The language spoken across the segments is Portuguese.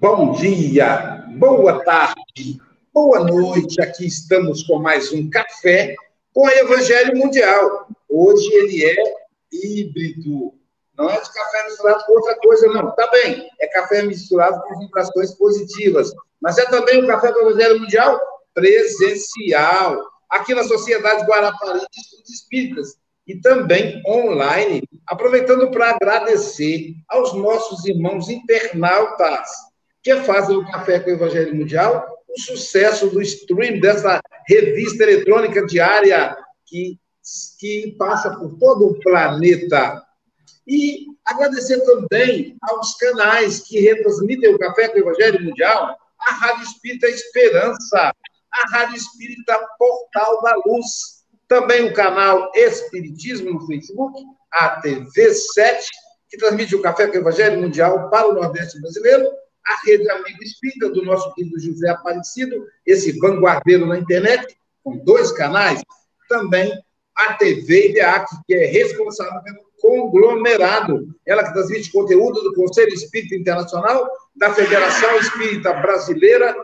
bom dia, boa tarde, boa noite. Aqui estamos com mais um café com o Evangelho Mundial. Hoje ele é híbrido. Não é de café misturado com outra coisa, não. Tá bem, é café misturado com vibrações positivas. Mas é também o café do Evangelho Mundial presencial. Aqui na Sociedade Guarapari de Estudos Espíritas e também online, aproveitando para agradecer aos nossos irmãos internautas que fazem o Café com o Evangelho Mundial, o sucesso do stream dessa revista eletrônica diária que, que passa por todo o planeta. E agradecer também aos canais que retransmitem o Café com o Evangelho Mundial, a Rádio Espírita Esperança, a Rádio Espírita Portal da Luz, também o canal Espiritismo no Facebook, a TV 7, que transmite o Café com o Evangelho Mundial para o Nordeste brasileiro, a Rede Amigo Espírita, do nosso querido José Aparecido, esse vanguardeiro na internet, com dois canais, também a TV IDEAC, que é responsável pelo conglomerado, ela que transmite conteúdo do Conselho Espírita Internacional, da Federação Espírita Brasileira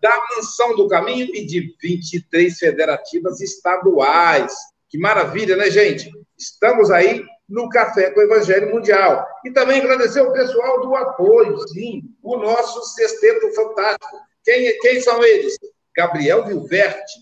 da Mansão do Caminho e de 23 federativas estaduais. Que maravilha, né, gente? Estamos aí no Café com o Evangelho Mundial. E também agradecer o pessoal do apoio, sim, o nosso sexteto fantástico. Quem, quem são eles? Gabriel Vilverte,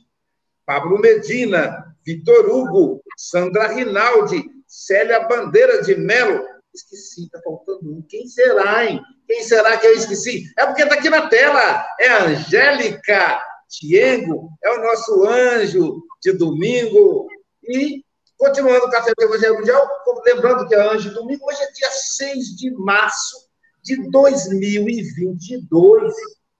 Pablo Medina, Vitor Hugo, Sandra Rinaldi, Célia Bandeira de Melo. Esqueci, está faltando um. Quem será, hein? Quem será que eu esqueci? É porque está aqui na tela. É a Angélica Tiengo, é o nosso anjo de domingo. E, continuando o Café do Evangelho Mundial, lembrando que é anjo domingo, hoje é dia 6 de março de 2022.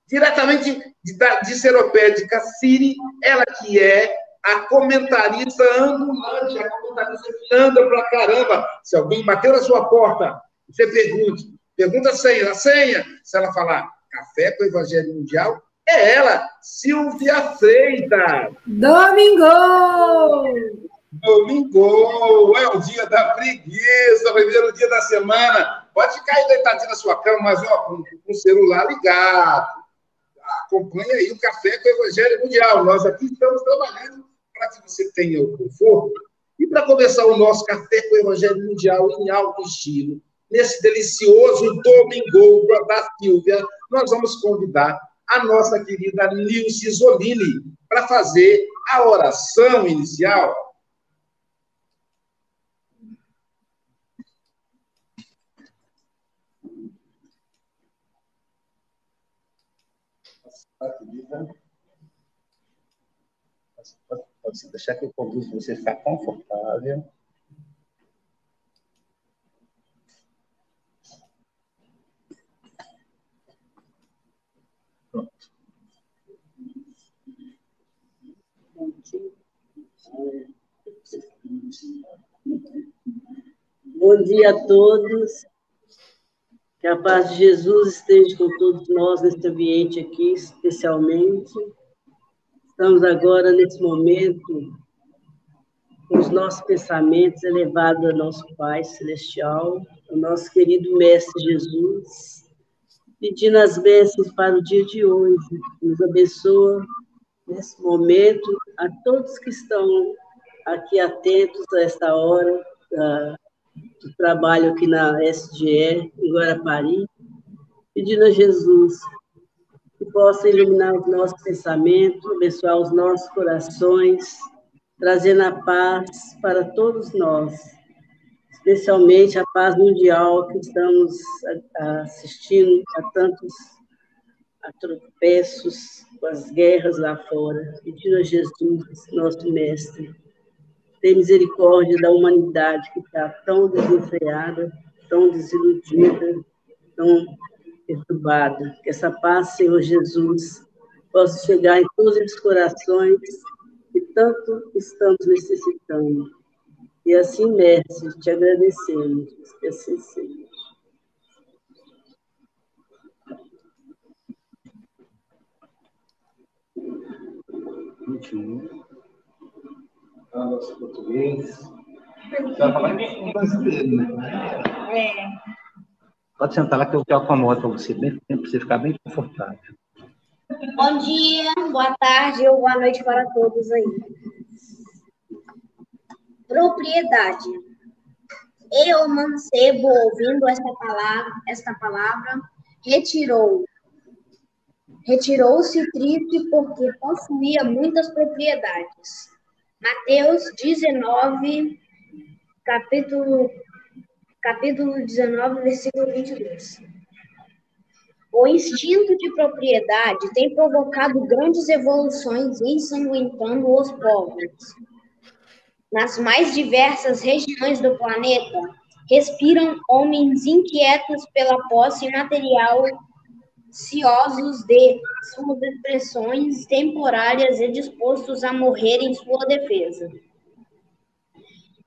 Diretamente de, de Seropédica Siri, ela que é a comentarista ambulante, a comentarista que anda pra caramba. Se alguém bateu na sua porta, você pergunte, Pergunta a senha. A senha, se ela falar café com o Evangelho Mundial, é ela, Silvia Freitas. Domingo! Domingo! É o dia da preguiça, primeiro dia da semana. Pode ficar aí deitadinho na sua cama, mas ó, com, com o celular ligado. Acompanhe aí o Café com o Evangelho Mundial. Nós aqui estamos trabalhando para que você tenha o conforto. E para começar o nosso Café com o Evangelho Mundial em alto estilo, nesse delicioso domingo da Silvia, nós vamos convidar a nossa querida Nilce Zolini para fazer a oração inicial. Pode deixar que eu conduzo você ficar confortável. Bom dia a todos. Que a paz de Jesus esteja com todos nós neste ambiente aqui, especialmente. Estamos agora, nesse momento, com os nossos pensamentos elevados ao nosso Pai Celestial, ao nosso querido Mestre Jesus, pedindo as bênçãos para o dia de hoje. Nos abençoa nesse momento a todos que estão aqui atentos a esta hora uh, do trabalho aqui na SGE, em Guarapari, pedindo a Jesus que possa iluminar os nossos pensamentos, abençoar os nossos corações, trazendo a paz para todos nós, especialmente a paz mundial que estamos assistindo a tantos atropeços com as guerras lá fora, pedindo a Jesus, nosso mestre, ter misericórdia da humanidade que está tão desenfreada, tão desiludida, tão perturbada. Que essa paz, Senhor Jesus, possa chegar em todos os corações que tanto estamos necessitando. E assim, mestre, te agradecemos. Que assim seja. 21. Nosso português. Você vai falar em brasileiro, né? É. Pode sentar lá que eu acomodo para você, bem, para você ficar bem confortável. Bom dia, boa tarde ou boa noite para todos aí. Propriedade. E o mancebo, ouvindo esta palavra, esta palavra retirou. Retirou-se triste porque possuía muitas propriedades. Mateus 19, capítulo, capítulo 19, versículo 22. O instinto de propriedade tem provocado grandes evoluções ensanguentando os povos. Nas mais diversas regiões do planeta, respiram homens inquietos pela posse material, ciosos de suas expressões temporárias e dispostos a morrer em sua defesa.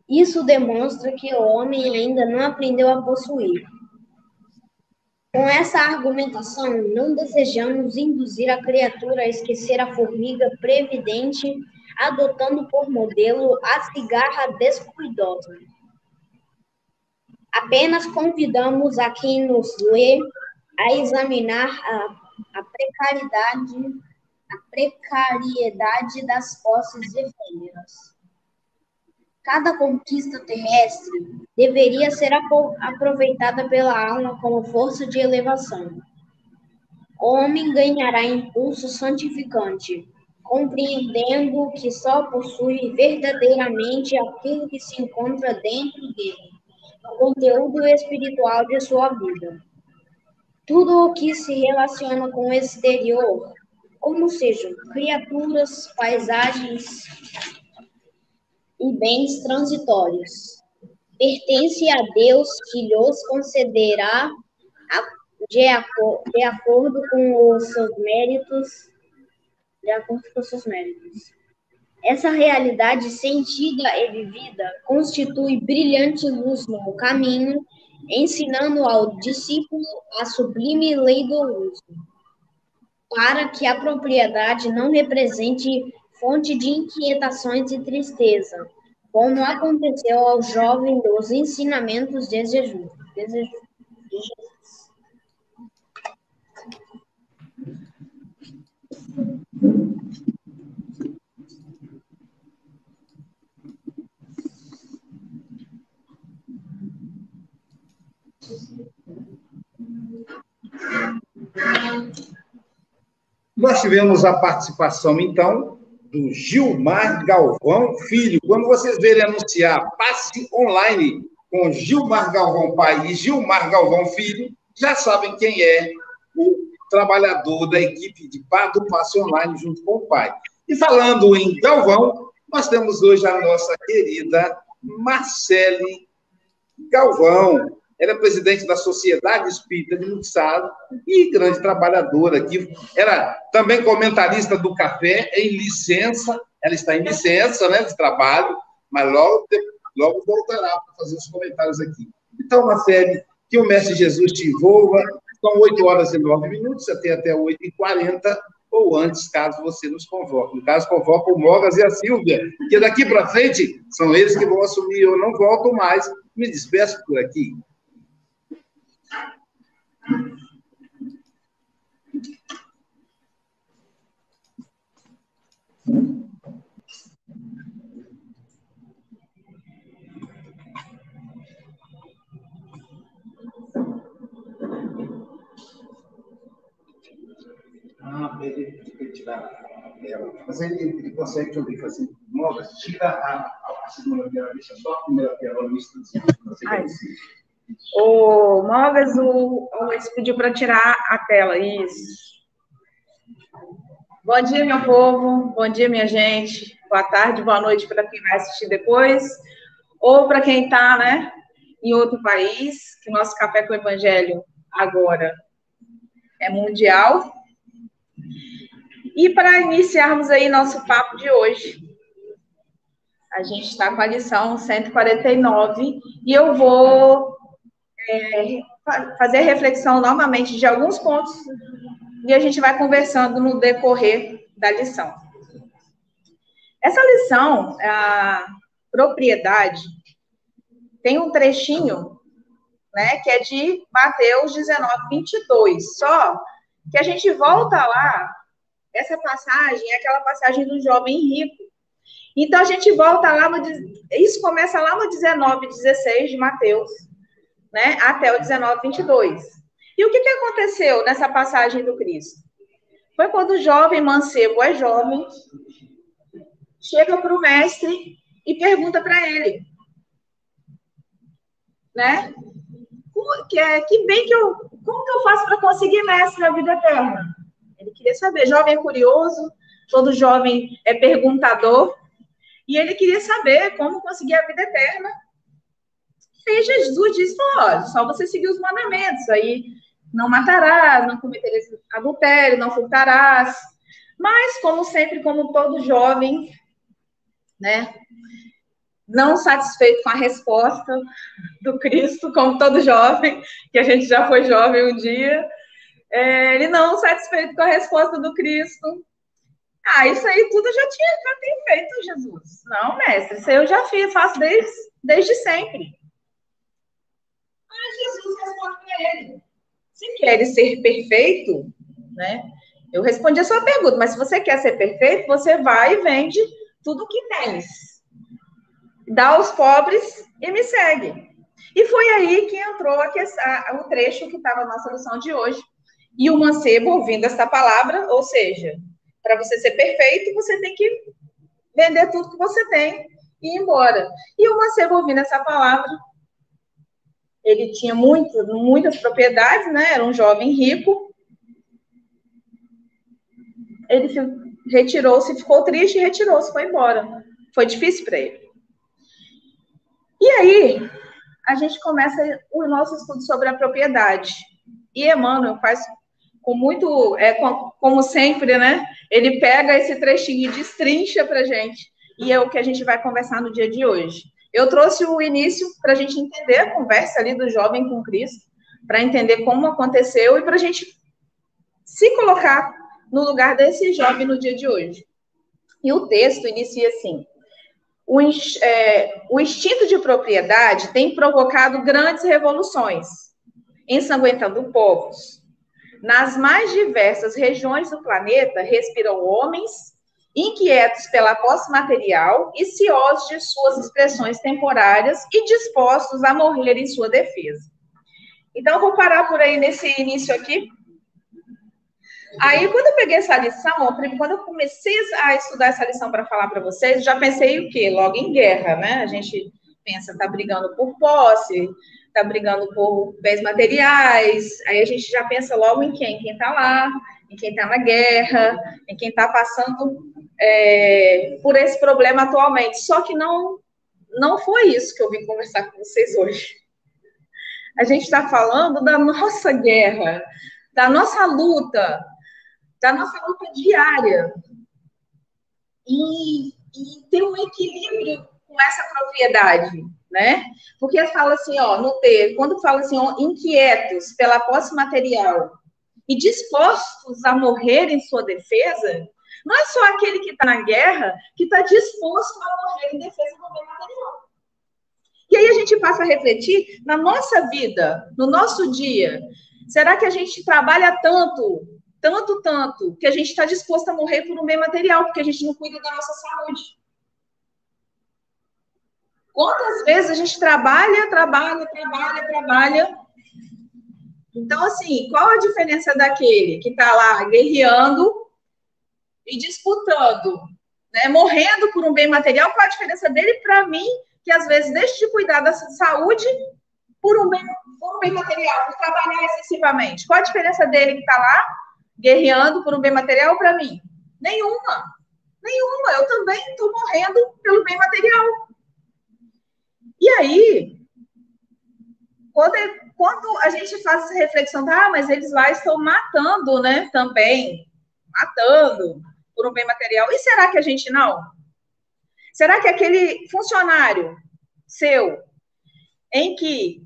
Isso demonstra que o homem ainda não aprendeu a possuir. Com essa argumentação, não desejamos induzir a criatura a esquecer a formiga previdente, adotando por modelo a cigarra descuidosa. Apenas convidamos a quem nos lê a examinar a, a precariedade, a precariedade das posses efêmeras. Cada conquista terrestre deveria ser aproveitada pela alma como força de elevação. O homem ganhará impulso santificante, compreendendo que só possui verdadeiramente aquilo que se encontra dentro dele, o conteúdo espiritual de sua vida. Tudo o que se relaciona com o exterior, como sejam criaturas, paisagens, e bens transitórios. Pertence a Deus que lhes concederá, de, de acordo com os seus méritos, de acordo com os seus méritos. Essa realidade sentida e vivida constitui brilhante luz no caminho, ensinando ao discípulo a sublime lei do uso, para que a propriedade não represente fonte de inquietações e tristeza, como aconteceu ao jovem dos ensinamentos de Jesus. Nós tivemos a participação, então, do Gilmar Galvão Filho. Quando vocês verem anunciar passe online com Gilmar Galvão Pai e Gilmar Galvão Filho, já sabem quem é o trabalhador da equipe de, do passe online junto com o pai. E falando em Galvão, nós temos hoje a nossa querida Marcele Galvão, era presidente da Sociedade Espírita de Muxado e grande trabalhadora aqui. Era também comentarista do café, em licença. Ela está em licença né, de trabalho, mas logo, logo voltará para fazer os comentários aqui. Então, Marcele, que o Mestre Jesus te envolva. São 8 horas e 9 minutos, até até 8 e 40 ou antes, caso você nos convoque. No caso, convoca o Mogas e a Silvia, que daqui para frente são eles que vão assumir. Eu não volto mais, me despeço por aqui. Ele, ele tirar a tela. Mas ele, ele consegue ouvir assim, novas, tira a, a segunda tela, deixa só a primeira tela no instantinho. O Mogas, o, o Luiz pediu para tirar a tela, isso. Bom dia, meu povo, bom dia, minha gente, boa tarde, boa noite para quem vai assistir depois, ou para quem está né, em outro país, que o nosso Café com o Evangelho agora é mundial. E para iniciarmos aí nosso papo de hoje, a gente está com a lição 149 e eu vou é, fazer reflexão novamente de alguns pontos e a gente vai conversando no decorrer da lição. Essa lição, a propriedade, tem um trechinho né, que é de Mateus 19, 22. Só que a gente volta lá, essa passagem é aquela passagem do jovem rico. Então a gente volta lá no. Isso começa lá no 19, 16 de Mateus, né, até o 19, 22. E o que, que aconteceu nessa passagem do Cristo? Foi quando o jovem mancebo é jovem, chega para o mestre e pergunta para ele, né? Que, é, que bem que eu. Como que eu faço para conseguir mestre na vida eterna? Queria saber. Jovem é curioso, todo jovem é perguntador. E ele queria saber como conseguir a vida eterna. E Jesus disse: olha, só você seguir os mandamentos. Aí não matarás, não cometerás adultério, não furtarás. Mas, como sempre, como todo jovem, né? Não satisfeito com a resposta do Cristo, como todo jovem, que a gente já foi jovem um dia, é, ele não satisfeito com a resposta do Cristo. Ah, isso aí tudo eu já tinha, já tenho feito, Jesus. Não, mestre, isso aí eu já fiz, faço desde, desde sempre. Aí Jesus responde para ele: se quer ser perfeito, né? Eu respondi a sua pergunta, mas se você quer ser perfeito, você vai e vende tudo que tens. Dá aos pobres e me segue. E foi aí que entrou a o trecho que estava na nossa lição de hoje. E o mancebo, ouvindo esta palavra, ou seja, para você ser perfeito, você tem que vender tudo que você tem e ir embora. E o mancebo, ouvindo essa palavra, ele tinha muito, muitas propriedades, né? Era um jovem rico. Ele retirou-se, ficou triste retirou-se, foi embora. Foi difícil para ele. E aí, a gente começa o nosso estudo sobre a propriedade. E Emmanuel faz com muito, é, com, como sempre, né? Ele pega esse trechinho e destrincha para gente. E é o que a gente vai conversar no dia de hoje. Eu trouxe o início para a gente entender a conversa ali do jovem com Cristo, para entender como aconteceu e para a gente se colocar no lugar desse jovem no dia de hoje. E o texto inicia assim: o, é, o instinto de propriedade tem provocado grandes revoluções, ensanguentando povos. Nas mais diversas regiões do planeta respiram homens inquietos pela posse material e ciosos de suas expressões temporárias e dispostos a morrer em sua defesa. Então, vou parar por aí nesse início aqui, Aí, quando eu peguei essa lição, quando eu comecei a estudar essa lição para falar para vocês, já pensei o quê? Logo em guerra, né? A gente pensa, tá brigando por posse, tá brigando por bens materiais, aí a gente já pensa logo em quem? Quem tá lá, em quem tá na guerra, em quem tá passando é, por esse problema atualmente. Só que não, não foi isso que eu vim conversar com vocês hoje. A gente está falando da nossa guerra, da nossa luta, da nossa luta diária e, e ter um equilíbrio com essa propriedade, né? Porque fala assim, ó, no ter, quando fala assim, ó, inquietos pela posse material e dispostos a morrer em sua defesa, não é só aquele que está na guerra que está disposto a morrer em defesa do bem material. E aí a gente passa a refletir na nossa vida, no nosso dia. Será que a gente trabalha tanto tanto, tanto, que a gente está disposto a morrer por um bem material, porque a gente não cuida da nossa saúde. Quantas vezes a gente trabalha, trabalha, trabalha, trabalha. Então, assim, qual a diferença daquele que está lá guerreando e disputando, né, morrendo por um bem material? Qual a diferença dele para mim, que às vezes deixa de cuidar da saúde por um bem, por um bem material, por trabalhar excessivamente? Qual a diferença dele que está lá guerreando por um bem material para mim? Nenhuma. Nenhuma. Eu também estou morrendo pelo bem material. E aí, quando, quando a gente faz essa reflexão, ah, mas eles lá estão matando, né? Também. Matando por um bem material. E será que a gente não? Será que aquele funcionário seu, em que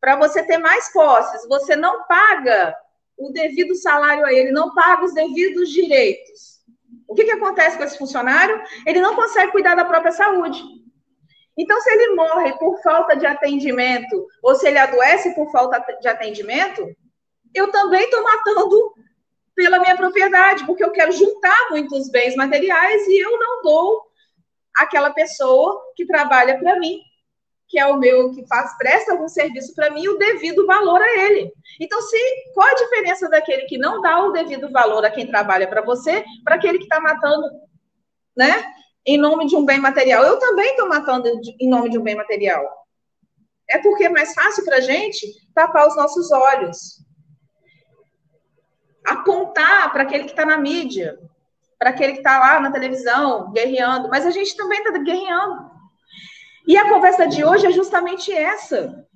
para você ter mais posses, você não paga o devido salário a ele, não paga os devidos direitos. O que, que acontece com esse funcionário? Ele não consegue cuidar da própria saúde. Então, se ele morre por falta de atendimento, ou se ele adoece por falta de atendimento, eu também estou matando pela minha propriedade, porque eu quero juntar muitos bens materiais e eu não dou àquela pessoa que trabalha para mim, que é o meu, que faz, presta algum serviço para mim, o devido valor a ele. Então, se qual a diferença daquele que não dá o devido valor a quem trabalha para você, para aquele que está matando, né? Em nome de um bem material. Eu também estou matando em nome de um bem material. É porque é mais fácil para a gente tapar os nossos olhos apontar para aquele que está na mídia, para aquele que está lá na televisão, guerreando, mas a gente também está guerreando. E a conversa de hoje é justamente essa.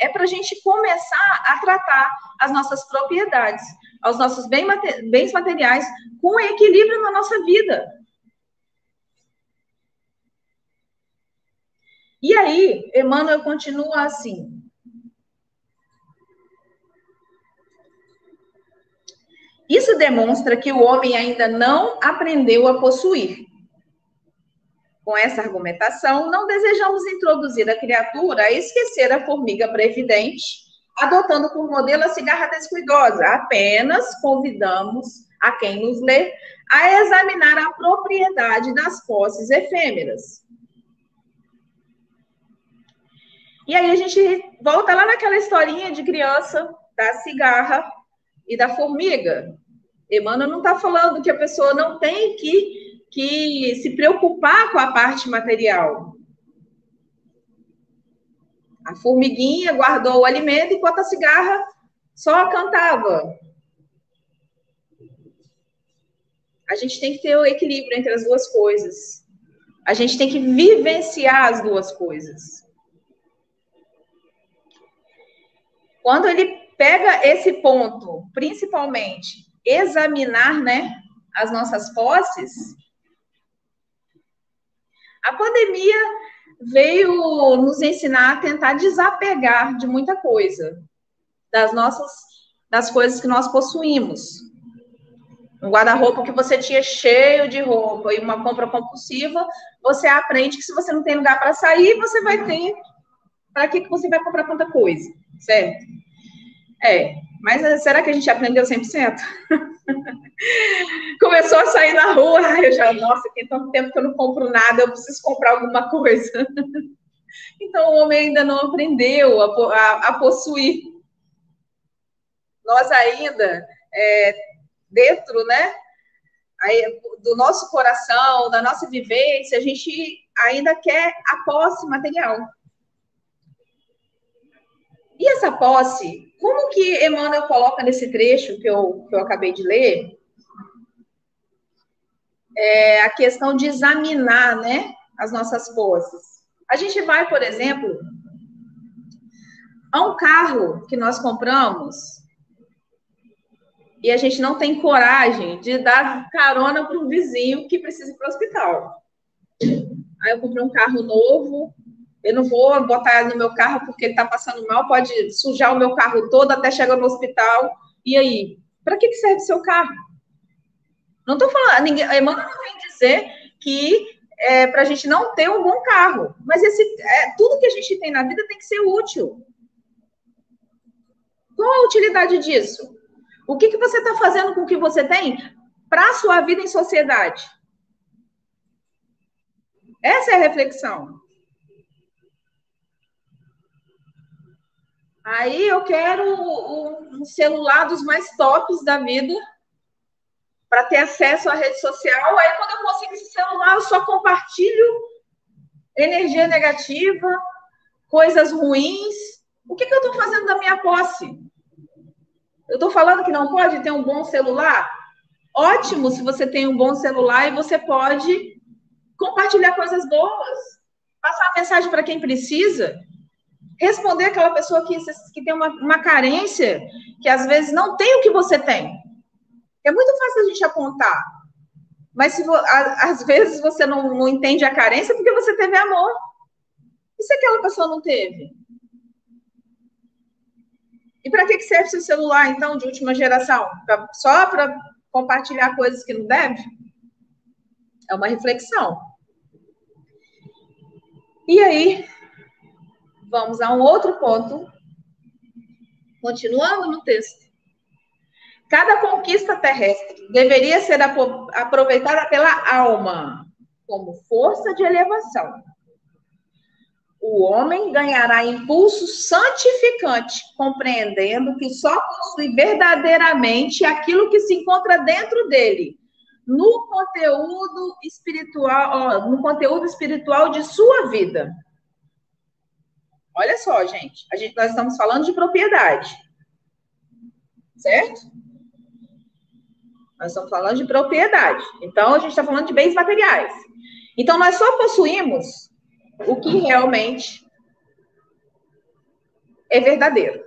É para a gente começar a tratar as nossas propriedades, os nossos bens materiais com equilíbrio na nossa vida. E aí, Emmanuel continua assim: Isso demonstra que o homem ainda não aprendeu a possuir. Com essa argumentação, não desejamos introduzir a criatura a esquecer a formiga previdente, adotando por modelo a cigarra descuidosa. Apenas convidamos a quem nos lê a examinar a propriedade das posses efêmeras. E aí a gente volta lá naquela historinha de criança da cigarra e da formiga. Emmanuel não está falando que a pessoa não tem que, que se preocupar com a parte material. A formiguinha guardou o alimento enquanto a cigarra só cantava. A gente tem que ter o equilíbrio entre as duas coisas. A gente tem que vivenciar as duas coisas. Quando ele pega esse ponto, principalmente examinar, né, as nossas posses, a pandemia veio nos ensinar a tentar desapegar de muita coisa, das nossas, das coisas que nós possuímos. Um guarda-roupa que você tinha cheio de roupa e uma compra compulsiva, você aprende que se você não tem lugar para sair, você vai ter. Para que você vai comprar tanta coisa, certo? É, mas eh, será que a gente aprendeu 100%? Começou a sair na rua, eu já, nossa, tem tanto tempo que eu não compro nada, eu preciso comprar alguma coisa. Então, o homem ainda não aprendeu a, a, a possuir. Nós ainda, é, dentro, né, aí, do nosso coração, da nossa vivência, a gente ainda quer a posse material. E essa posse, como que Emmanuel coloca nesse trecho que eu, que eu acabei de ler? É a questão de examinar, né, as nossas posses. A gente vai, por exemplo, a um carro que nós compramos e a gente não tem coragem de dar carona para um vizinho que precisa ir para o hospital. Aí eu comprei um carro novo, eu não vou botar no meu carro porque ele está passando mal, pode sujar o meu carro todo até chegar no hospital. E aí? Para que, serve o seu carro? Não estou falando, ninguém, a Emmanuel não vem dizer que é para a gente não ter um bom carro, mas esse, é, tudo que a gente tem na vida tem que ser útil. Qual a utilidade disso? O que, que você está fazendo com o que você tem para a sua vida em sociedade? Essa é a reflexão. Aí eu quero um celular dos mais tops da vida para ter acesso à rede social. Aí quando eu consigo esse celular, eu só compartilho energia negativa, coisas ruins. O que, que eu estou fazendo da minha posse? Eu estou falando que não pode ter um bom celular? Ótimo se você tem um bom celular e você pode compartilhar coisas boas, passar a mensagem para quem precisa responder aquela pessoa que, que tem uma, uma carência, que às vezes não tem o que você tem. É muito fácil a gente apontar. Mas se, às vezes você não, não entende a carência porque você teve amor. E se aquela pessoa não teve? E para que serve seu celular, então, de última geração? Pra, só para compartilhar coisas que não deve? É uma reflexão. E aí, vamos a um outro ponto. Continuando no texto. Cada conquista terrestre deveria ser aproveitada pela alma como força de elevação. O homem ganhará impulso santificante, compreendendo que só possui verdadeiramente aquilo que se encontra dentro dele, no conteúdo espiritual, no conteúdo espiritual de sua vida. Olha só, gente, a gente nós estamos falando de propriedade. Certo? Nós estamos falando de propriedade. Então a gente está falando de bens materiais. Então nós só possuímos o que realmente é verdadeiro.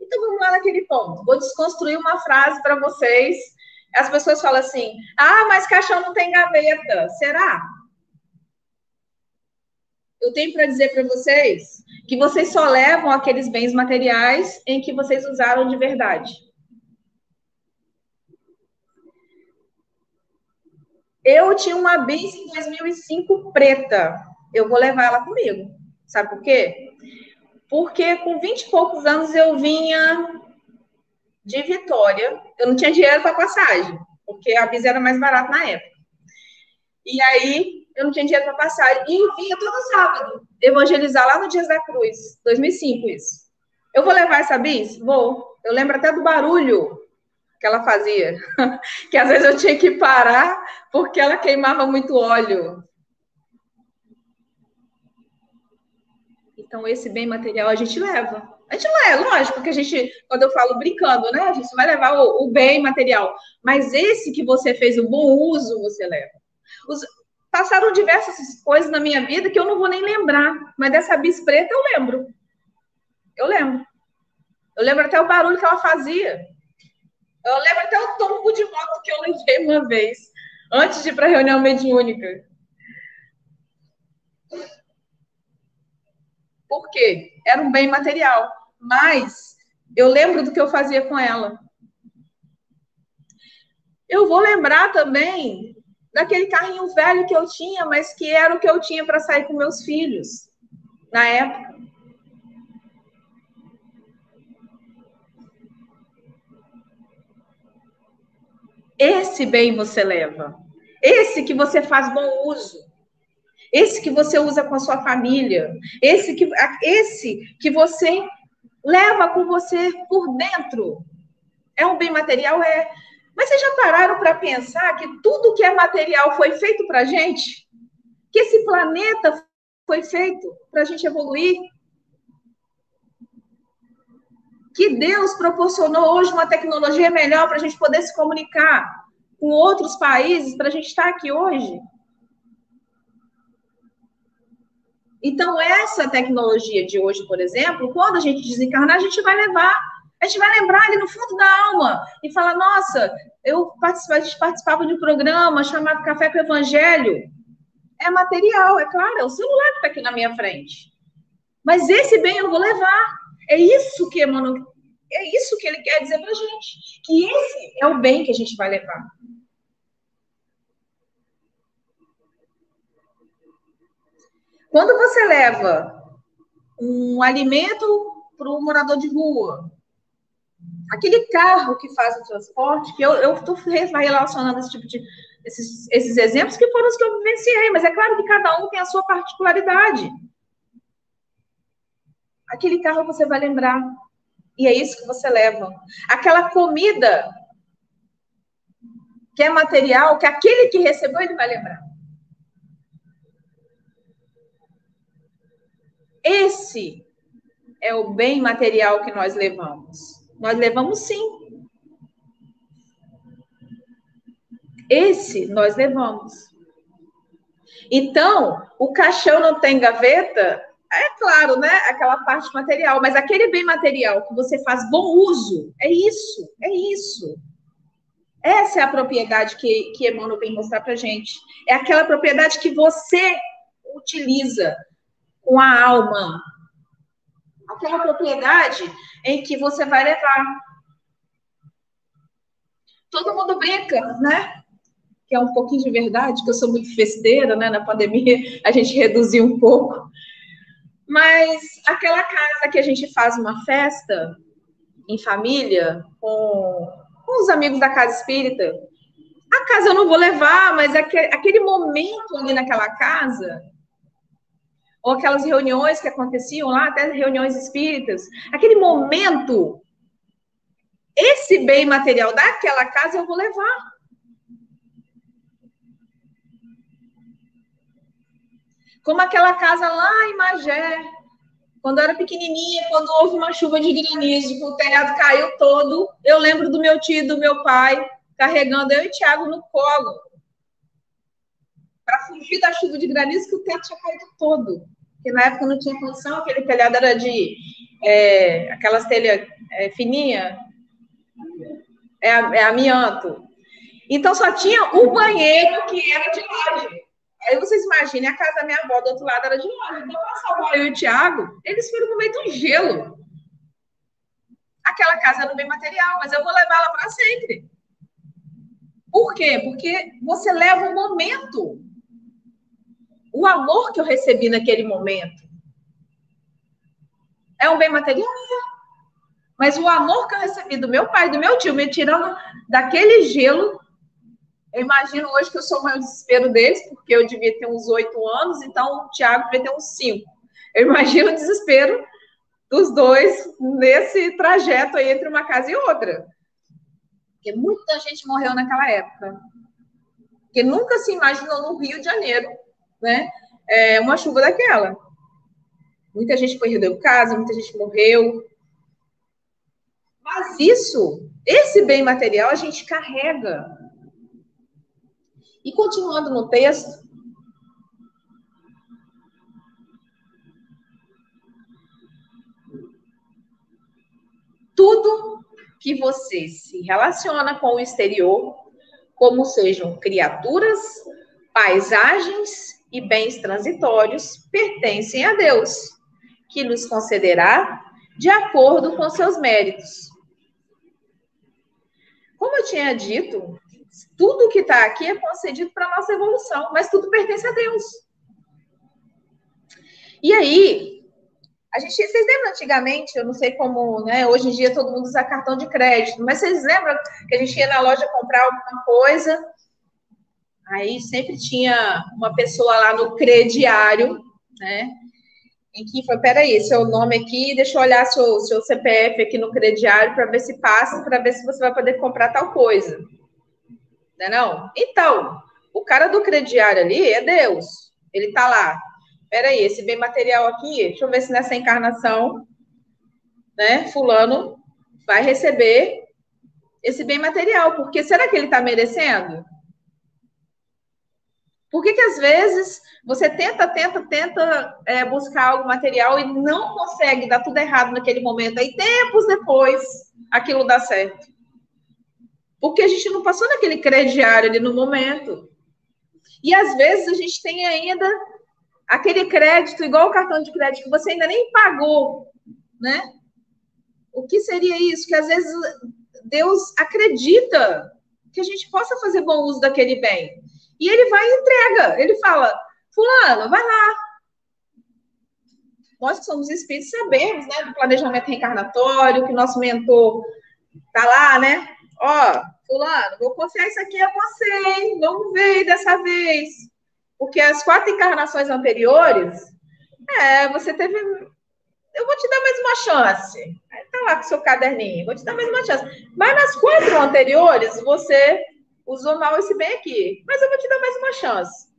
Então vamos lá naquele ponto. Vou desconstruir uma frase para vocês as pessoas falam assim: ah, mas caixão não tem gaveta. Será? Eu tenho para dizer para vocês que vocês só levam aqueles bens materiais em que vocês usaram de verdade. Eu tinha uma bis em 2005 preta. Eu vou levar ela comigo. Sabe por quê? Porque com 20 e poucos anos eu vinha de Vitória. Eu não tinha dinheiro para passagem, porque a Bis era mais barata na época. E aí eu não tinha dinheiro para passagem. E vinha todo sábado evangelizar lá no Dias da Cruz, 2005 isso. Eu vou levar essa bis? Vou. Eu lembro até do barulho que ela fazia, que às vezes eu tinha que parar porque ela queimava muito óleo. Então, esse bem material a gente leva. A gente é, lógico que a gente, quando eu falo brincando, né? A gente vai levar o, o bem material. Mas esse que você fez o bom uso, você leva. Os, passaram diversas coisas na minha vida que eu não vou nem lembrar. Mas dessa bis preta eu lembro. Eu lembro. Eu lembro até o barulho que ela fazia. Eu lembro até o tombo de moto que eu levei uma vez, antes de ir para a reunião mediúnica. Por quê? Era um bem material. Mas eu lembro do que eu fazia com ela. Eu vou lembrar também daquele carrinho velho que eu tinha, mas que era o que eu tinha para sair com meus filhos na época. Esse bem você leva. Esse que você faz bom uso esse que você usa com a sua família, esse que, esse que você leva com você por dentro. É um bem material? É. Mas vocês já pararam para pensar que tudo que é material foi feito para a gente? Que esse planeta foi feito para a gente evoluir? Que Deus proporcionou hoje uma tecnologia melhor para a gente poder se comunicar com outros países, para a gente estar aqui hoje? Então, essa tecnologia de hoje, por exemplo, quando a gente desencarnar, a gente vai levar, a gente vai lembrar ali no fundo da alma e falar: nossa, eu participava, participava de um programa chamado Café com Evangelho. É material, é claro, é o celular que está aqui na minha frente. Mas esse bem eu vou levar. É isso que Emmanuel, é isso que ele quer dizer para a gente. Que esse é o bem que a gente vai levar. Quando você leva um alimento para o morador de rua, aquele carro que faz o transporte, que eu estou relacionando esse tipo de esses, esses exemplos que foram os que eu vivenciei, mas é claro que cada um tem a sua particularidade. Aquele carro você vai lembrar. E é isso que você leva. Aquela comida que é material, que aquele que recebeu, ele vai lembrar. Esse é o bem material que nós levamos. Nós levamos sim. Esse nós levamos. Então, o caixão não tem gaveta, é claro, né? Aquela parte material, mas aquele bem material que você faz bom uso, é isso, é isso. Essa é a propriedade que, que Emmanuel vem mostrar para gente. É aquela propriedade que você utiliza com a alma. Aquela propriedade em que você vai levar. Todo mundo brinca, né? que é um pouquinho de verdade, que eu sou muito festeira, né? Na pandemia a gente reduziu um pouco. Mas aquela casa que a gente faz uma festa em família, com, com os amigos da casa espírita, a casa eu não vou levar, mas aquele, aquele momento ali naquela casa, ou aquelas reuniões que aconteciam lá, até reuniões espíritas, aquele momento, esse bem material daquela casa eu vou levar. Como aquela casa lá em Magé, quando eu era pequenininha, quando houve uma chuva de granizo, o telhado caiu todo, eu lembro do meu tio e do meu pai carregando eu e o Thiago no colo para fugir da chuva de granizo que o teto tinha caído todo. Porque na época não tinha função, aquele telhado era de é, aquelas telhas é, fininhas, é, é amianto. Então só tinha o banheiro que era de laje. Aí vocês imaginem, a casa da minha avó do outro lado era de longe. Então, a salvar eu e o Thiago, eles foram no meio do gelo. Aquela casa era bem material, mas eu vou levá-la para sempre. Por quê? Porque você leva um momento. O amor que eu recebi naquele momento. É um bem material? Mas o amor que eu recebi do meu pai, do meu tio, me tirando daquele gelo, eu imagino hoje que eu sou o maior desespero deles, porque eu devia ter uns oito anos, então o Tiago devia ter uns cinco. Eu imagino o desespero dos dois nesse trajeto aí entre uma casa e outra. Porque muita gente morreu naquela época. Porque nunca se imaginou no Rio de Janeiro, né? É, uma chuva daquela. Muita gente perdeu casa, muita gente morreu. Mas isso, esse bem material, a gente carrega e continuando no texto, tudo que você se relaciona com o exterior, como sejam criaturas, paisagens e bens transitórios, pertencem a Deus, que nos concederá de acordo com seus méritos. Como eu tinha dito, tudo que está aqui é concedido para nossa evolução, mas tudo pertence a Deus. E aí, a gente, vocês lembram antigamente, eu não sei como, né? Hoje em dia todo mundo usa cartão de crédito, mas vocês lembram que a gente ia na loja comprar alguma coisa, aí sempre tinha uma pessoa lá no crediário, né? Em que foi, peraí, seu nome aqui, deixa eu olhar seu, seu CPF aqui no crediário para ver se passa, para ver se você vai poder comprar tal coisa. Não é não? Então, o cara do crediário ali é Deus. Ele está lá. Peraí, esse bem material aqui, deixa eu ver se nessa encarnação, né, fulano vai receber esse bem material, porque será que ele está merecendo? Por que, que às vezes você tenta, tenta, tenta é, buscar algo material e não consegue, dá tudo errado naquele momento, aí tempos depois aquilo dá certo? Porque a gente não passou naquele crediário ali no momento. E às vezes a gente tem ainda aquele crédito, igual o cartão de crédito, que você ainda nem pagou, né? O que seria isso? Que às vezes Deus acredita que a gente possa fazer bom uso daquele bem. E ele vai e entrega. Ele fala: Fulano, vai lá. Nós que somos espíritos sabemos, né, do planejamento reencarnatório, que nosso mentor tá lá, né? Ó, fulano, vou confiar isso aqui a você, hein? Vamos ver dessa vez. Porque as quatro encarnações anteriores, é, você teve. Eu vou te dar mais uma chance. Tá lá com o seu caderninho, vou te dar mais uma chance. Mas nas quatro anteriores, você usou mal esse bem aqui. Mas eu vou te dar mais uma chance.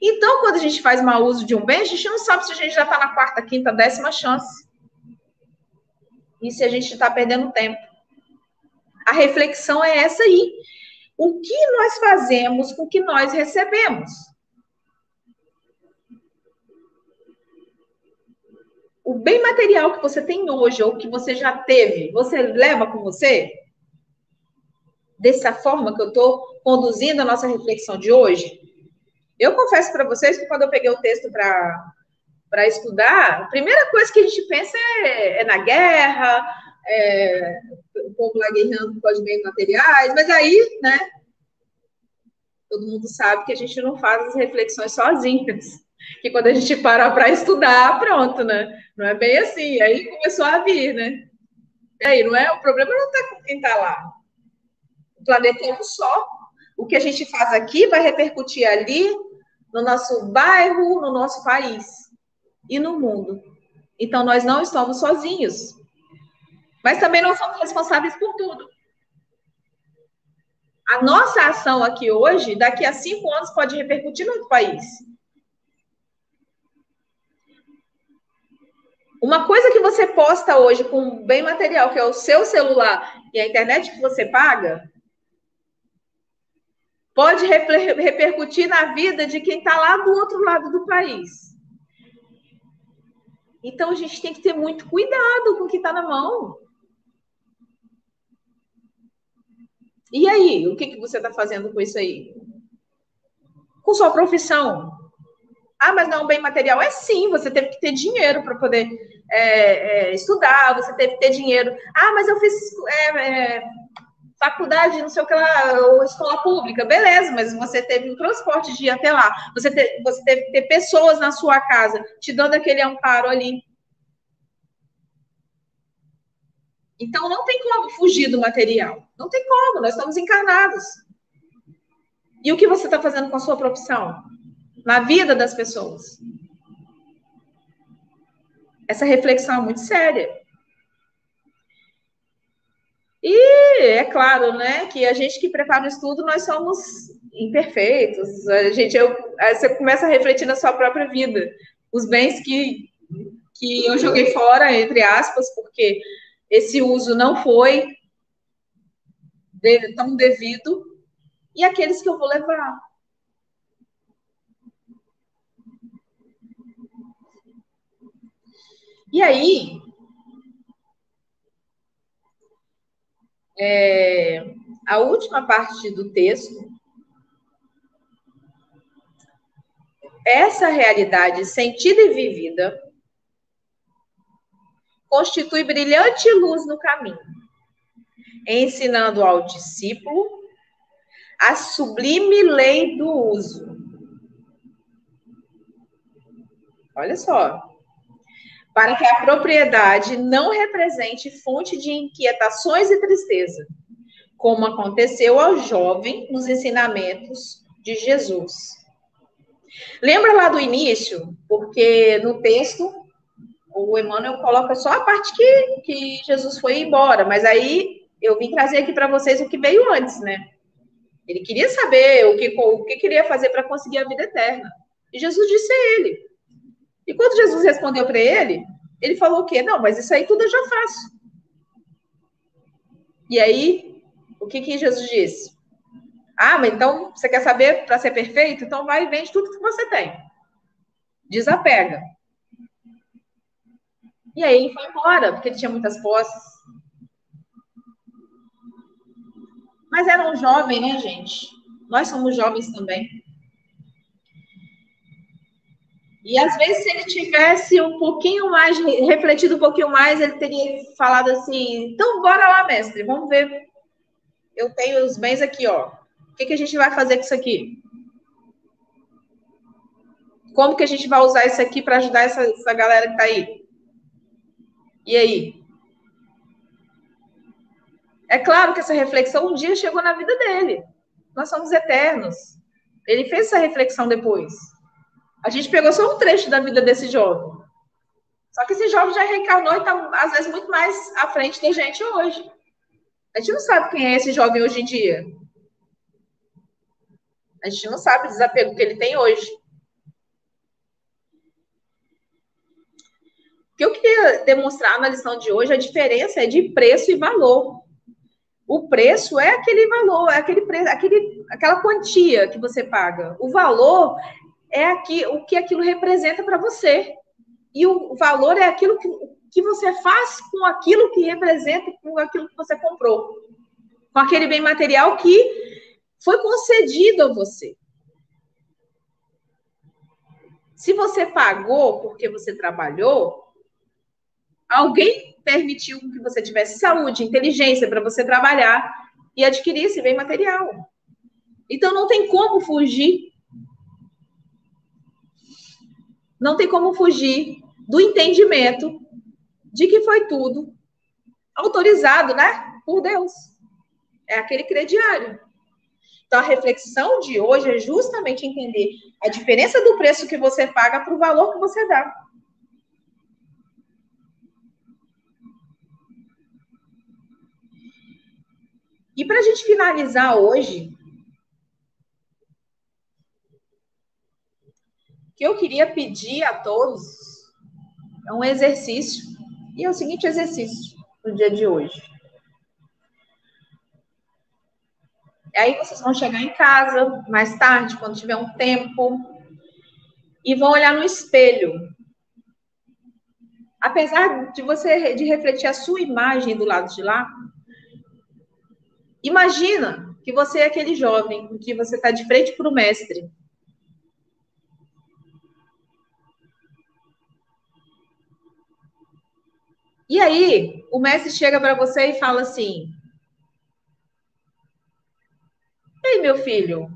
Então, quando a gente faz mau uso de um bem, a gente não sabe se a gente já está na quarta, quinta, décima chance. E se a gente está perdendo tempo. A reflexão é essa aí. O que nós fazemos com o que nós recebemos? O bem material que você tem hoje, ou que você já teve, você leva com você? Dessa forma que eu estou conduzindo a nossa reflexão de hoje? Eu confesso para vocês que quando eu peguei o texto para estudar, a primeira coisa que a gente pensa é, é na guerra, é, o povo lá guerreando com os bens materiais, mas aí, né, todo mundo sabe que a gente não faz as reflexões sozinhas. Que quando a gente para para estudar, pronto, né? Não é bem assim. Aí começou a vir, né? E aí, não é? O problema não está com quem está lá. Planeta é um só. O que a gente faz aqui vai repercutir ali, no nosso bairro, no nosso país e no mundo. Então, nós não estamos sozinhos. Mas também não somos responsáveis por tudo. A nossa ação aqui hoje, daqui a cinco anos, pode repercutir no outro país. Uma coisa que você posta hoje com bem material, que é o seu celular e a internet que você paga, pode repercutir na vida de quem está lá do outro lado do país. Então a gente tem que ter muito cuidado com o que está na mão. E aí, o que, que você está fazendo com isso aí? Com sua profissão. Ah, mas não é bem material. É sim, você teve que ter dinheiro para poder é, é, estudar, você teve que ter dinheiro. Ah, mas eu fiz é, é, faculdade, não sei o que lá, ou escola pública. Beleza, mas você teve um transporte de ir até lá. Você, você teve ter pessoas na sua casa te dando aquele amparo ali. Então não tem como fugir do material. Não tem como, nós estamos encarnados. E o que você está fazendo com a sua profissão? Na vida das pessoas. Essa reflexão é muito séria. E é claro, né, que a gente que prepara o estudo, nós somos imperfeitos. A gente, eu, você começa a refletir na sua própria vida. Os bens que, que eu joguei fora, entre aspas, porque esse uso não foi tão devido, e aqueles que eu vou levar. E aí, é, a última parte do texto, essa realidade sentida e vivida constitui brilhante luz no caminho, ensinando ao discípulo a sublime lei do uso. Olha só. Para que a propriedade não represente fonte de inquietações e tristeza, como aconteceu ao jovem nos ensinamentos de Jesus. Lembra lá do início? Porque no texto o Emmanuel coloca só a parte que, que Jesus foi embora, mas aí eu vim trazer aqui para vocês o que veio antes, né? Ele queria saber o que, o que queria fazer para conseguir a vida eterna. E Jesus disse a ele. E quando Jesus respondeu para ele, ele falou o quê? Não, mas isso aí tudo eu já faço. E aí, o que, que Jesus disse? Ah, mas então você quer saber para ser perfeito? Então vai e vende tudo que você tem. Desapega. E aí ele foi embora, porque ele tinha muitas posses. Mas era um jovem, né, gente? Nós somos jovens também. E às vezes, se ele tivesse um pouquinho mais, refletido um pouquinho mais, ele teria falado assim: então, bora lá, mestre, vamos ver. Eu tenho os bens aqui, ó. O que, que a gente vai fazer com isso aqui? Como que a gente vai usar isso aqui para ajudar essa, essa galera que está aí? E aí? É claro que essa reflexão um dia chegou na vida dele. Nós somos eternos. Ele fez essa reflexão depois. A gente pegou só um trecho da vida desse jovem. Só que esse jovem já reencarnou e está, às vezes, muito mais à frente da gente hoje. A gente não sabe quem é esse jovem hoje em dia. A gente não sabe o desapego que ele tem hoje. O que eu queria demonstrar na lição de hoje, a diferença é de preço e valor. O preço é aquele valor, é aquele preço, aquele, aquela quantia que você paga. O valor é aqui, o que aquilo representa para você. E o valor é aquilo que, que você faz com aquilo que representa, com aquilo que você comprou. Com aquele bem material que foi concedido a você. Se você pagou porque você trabalhou, Alguém permitiu que você tivesse saúde, inteligência para você trabalhar e adquirir esse bem material. Então não tem como fugir. Não tem como fugir do entendimento de que foi tudo autorizado, né? Por Deus. É aquele crediário. Então, a reflexão de hoje é justamente entender a diferença do preço que você paga para o valor que você dá. E para a gente finalizar hoje, que eu queria pedir a todos é um exercício, e é o seguinte exercício no dia de hoje. Aí vocês vão chegar em casa mais tarde, quando tiver um tempo, e vão olhar no espelho. Apesar de você de refletir a sua imagem do lado de lá, imagina que você é aquele jovem que você está de frente para o mestre. E aí, o mestre chega para você e fala assim: Ei, meu filho,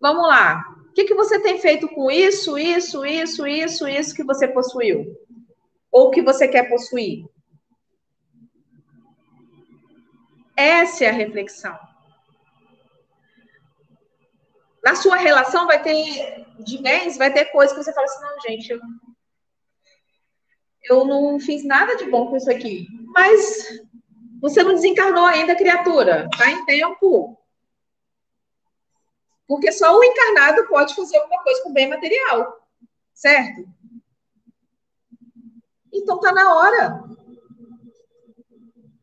vamos lá. O que, que você tem feito com isso, isso, isso, isso, isso que você possuiu? Ou que você quer possuir? Essa é a reflexão. Na sua relação vai ter de bens, vai ter coisas que você fala assim, não, gente, eu, eu não fiz nada de bom com isso aqui. Mas você não desencarnou ainda, criatura. Está em tempo. Porque só o encarnado pode fazer alguma coisa com bem material, certo? Então tá na hora.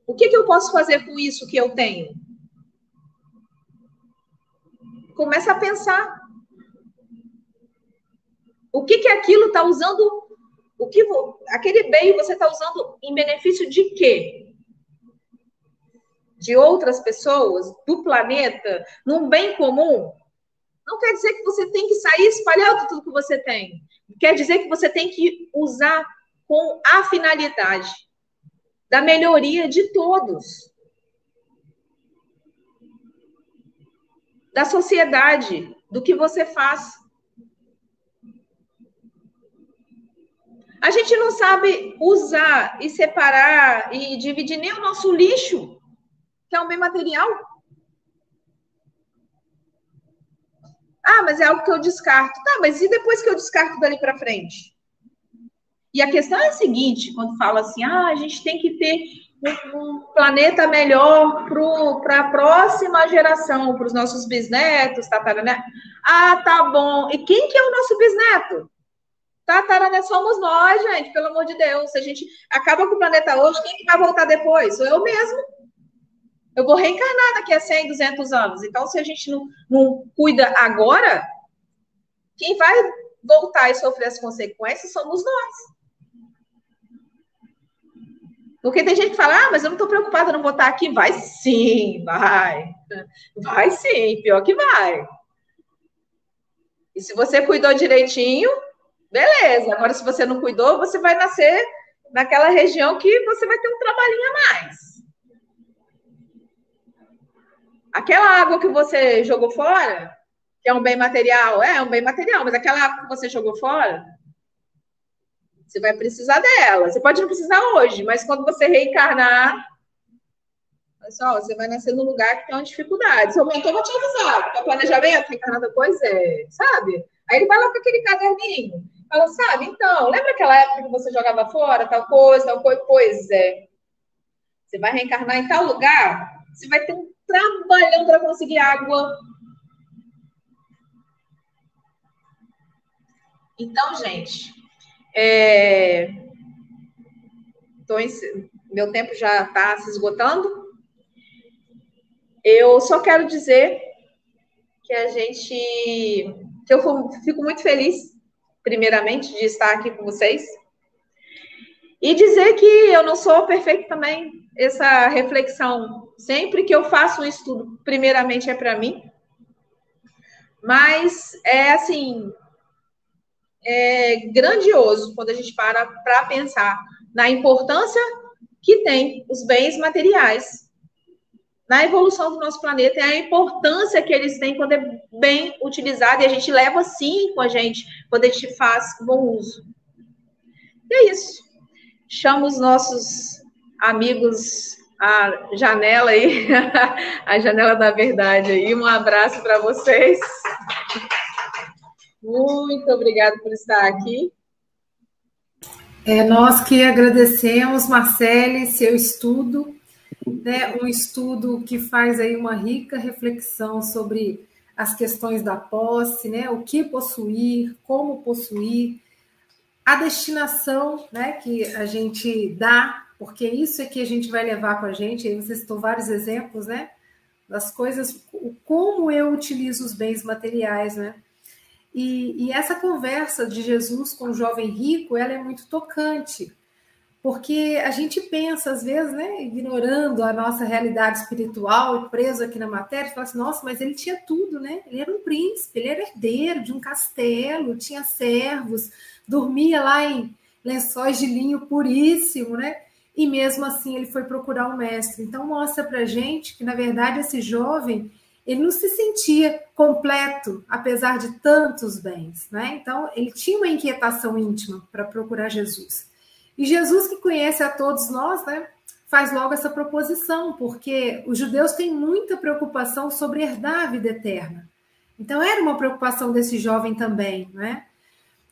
O que, que eu posso fazer com isso que eu tenho? Começa a pensar. O que que aquilo está usando? O que aquele bem você está usando em benefício de quê? De outras pessoas, do planeta, num bem comum? Não quer dizer que você tem que sair espalhando tudo que você tem. Quer dizer que você tem que usar com a finalidade da melhoria de todos. Da sociedade, do que você faz. A gente não sabe usar e separar e dividir nem o nosso lixo, que é um bem material. Ah, mas é algo que eu descarto. Tá, mas e depois que eu descarto dali para frente? E a questão é a seguinte, quando fala assim, ah, a gente tem que ter um, planeta melhor para a próxima geração, para os nossos bisnetos, tatarané. Ah, tá bom. E quem que é o nosso bisneto? Tatarané somos nós, gente, pelo amor de Deus. Se a gente acaba com o planeta hoje, quem que vai voltar depois? Eu mesmo. Eu vou reencarnar daqui a 100, 200 anos. Então, se a gente não, não cuida agora, quem vai voltar e sofrer as consequências somos nós. Porque tem gente que fala, ah, mas eu não estou preocupada, não vou estar aqui. Vai sim, vai. Vai sim, pior que vai. E se você cuidou direitinho, beleza. Agora, se você não cuidou, você vai nascer naquela região que você vai ter um trabalhinho a mais. Aquela água que você jogou fora, que é um bem material, é, um bem material, mas aquela água que você jogou fora, você vai precisar dela. Você pode não precisar hoje, mas quando você reencarnar, pessoal, você vai nascer num lugar que tem uma dificuldade. Seu mentor vai te avisar, porque o planejamento, reencarnar depois é, sabe? Aí ele vai lá com aquele caderninho, fala, sabe, então, lembra aquela época que você jogava fora, tal coisa, tal coisa? Pois é. Você vai reencarnar em tal lugar, você vai ter um trabalhando para conseguir água. Então, gente, é... em... meu tempo já está se esgotando. Eu só quero dizer que a gente, que eu fico muito feliz, primeiramente, de estar aqui com vocês. E dizer que eu não sou perfeito também, essa reflexão, sempre que eu faço um estudo, primeiramente é para mim, mas é assim, é grandioso quando a gente para para pensar na importância que tem os bens materiais na evolução do nosso planeta e a importância que eles têm quando é bem utilizado e a gente leva sim com a gente quando a gente faz bom uso. E é isso. Chamo os nossos amigos a janela aí, a janela da verdade aí. Um abraço para vocês. Muito obrigada por estar aqui. É, nós que agradecemos, Marcele, seu estudo, né, um estudo que faz aí uma rica reflexão sobre as questões da posse, né, o que possuir, como possuir, a destinação né, que a gente dá, porque isso é que a gente vai levar com a gente, aí você citou vários exemplos, né, das coisas, como eu utilizo os bens materiais, né, e, e, essa conversa de Jesus com o jovem rico, ela é muito tocante, porque a gente pensa, às vezes, né, ignorando a nossa realidade espiritual preso aqui na matéria, fala assim, nossa, mas ele tinha tudo, né? Ele era um príncipe, ele era herdeiro de um castelo, tinha servos, dormia lá em lençóis de linho puríssimo, né? E mesmo assim ele foi procurar um mestre. Então mostra pra gente que, na verdade, esse jovem ele não se sentia completo, apesar de tantos bens, né? Então, ele tinha uma inquietação íntima para procurar Jesus. E Jesus, que conhece a todos nós, né, faz logo essa proposição, porque os judeus têm muita preocupação sobre herdar a vida eterna. Então, era uma preocupação desse jovem também, né?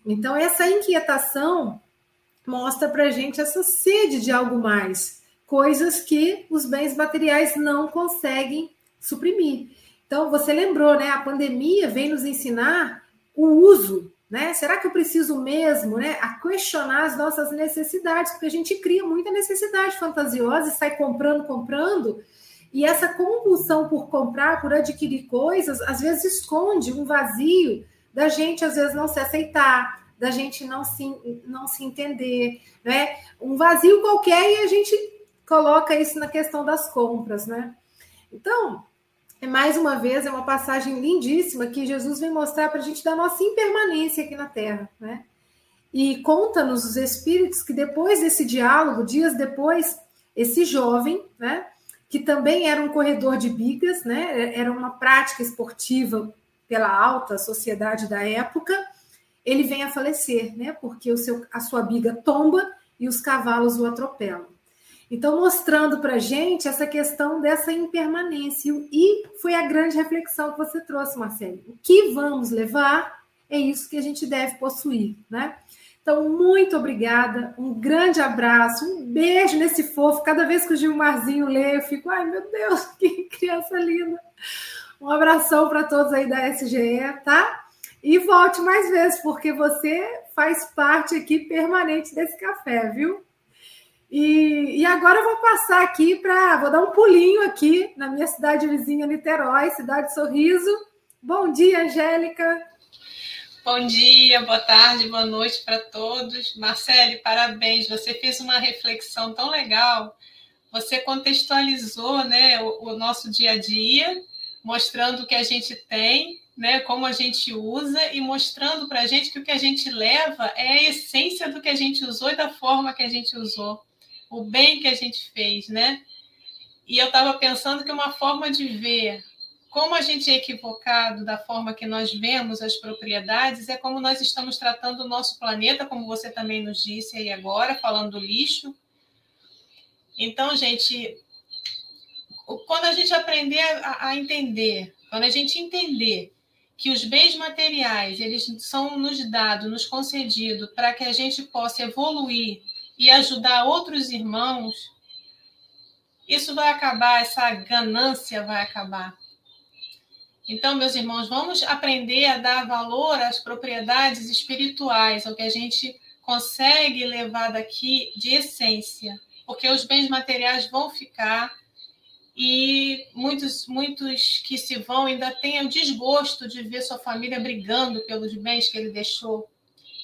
Então, essa inquietação mostra para a gente essa sede de algo mais, coisas que os bens materiais não conseguem suprimir. Então, você lembrou, né? A pandemia vem nos ensinar o uso, né? Será que eu preciso mesmo, né? A questionar as nossas necessidades, porque a gente cria muita necessidade fantasiosa e sai comprando, comprando. E essa compulsão por comprar, por adquirir coisas, às vezes esconde um vazio da gente, às vezes, não se aceitar, da gente não se, não se entender, né? Um vazio qualquer e a gente coloca isso na questão das compras, né? Então, é mais uma vez, é uma passagem lindíssima que Jesus vem mostrar para a gente da nossa impermanência aqui na Terra, né? E conta-nos os Espíritos que depois desse diálogo, dias depois, esse jovem, né? Que também era um corredor de bigas, né? Era uma prática esportiva pela alta sociedade da época. Ele vem a falecer, né? Porque o seu, a sua biga tomba e os cavalos o atropelam. Então, mostrando para a gente essa questão dessa impermanência. E foi a grande reflexão que você trouxe, Marcelo. O que vamos levar é isso que a gente deve possuir, né? Então, muito obrigada, um grande abraço, um beijo nesse fofo. Cada vez que o Gilmarzinho lê, eu fico, ai meu Deus, que criança linda. Um abração para todos aí da SGE, tá? E volte mais vezes, porque você faz parte aqui permanente desse café, viu? E, e agora eu vou passar aqui para. Vou dar um pulinho aqui na minha cidade vizinha, Niterói, cidade Sorriso. Bom dia, Angélica. Bom dia, boa tarde, boa noite para todos. Marcele, parabéns. Você fez uma reflexão tão legal. Você contextualizou né, o, o nosso dia a dia, mostrando o que a gente tem, né, como a gente usa e mostrando para a gente que o que a gente leva é a essência do que a gente usou e da forma que a gente usou o bem que a gente fez, né? E eu estava pensando que uma forma de ver como a gente é equivocado da forma que nós vemos as propriedades é como nós estamos tratando o nosso planeta, como você também nos disse aí agora, falando do lixo. Então, gente, quando a gente aprender a, a entender, quando a gente entender que os bens materiais eles são nos dados, nos concedidos para que a gente possa evoluir e ajudar outros irmãos, isso vai acabar, essa ganância vai acabar. Então, meus irmãos, vamos aprender a dar valor às propriedades espirituais, ao que a gente consegue levar daqui de essência, porque os bens materiais vão ficar e muitos, muitos que se vão ainda têm o desgosto de ver sua família brigando pelos bens que ele deixou.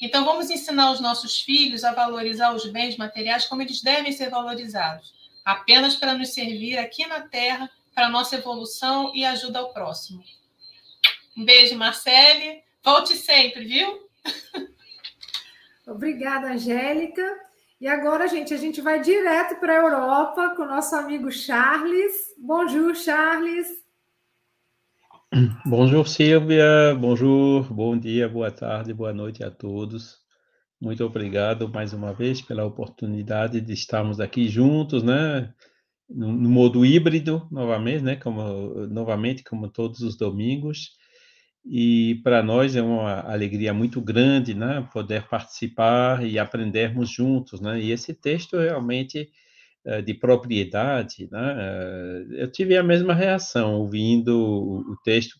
Então, vamos ensinar os nossos filhos a valorizar os bens materiais como eles devem ser valorizados, apenas para nos servir aqui na Terra, para nossa evolução e ajuda ao próximo. Um beijo, Marcele. Volte sempre, viu? Obrigada, Angélica. E agora, gente, a gente vai direto para a Europa com o nosso amigo Charles. Bonjour, Charles. Bonjour, Silvia. Bonjour, bom dia, boa tarde, boa noite a todos. Muito obrigado mais uma vez pela oportunidade de estarmos aqui juntos, né? No, no modo híbrido, novamente, né? Como, novamente, como todos os domingos. E para nós é uma alegria muito grande, né, poder participar e aprendermos juntos, né? E esse texto realmente de propriedade, né? Eh, eu tive a mesma reação ouvindo o texto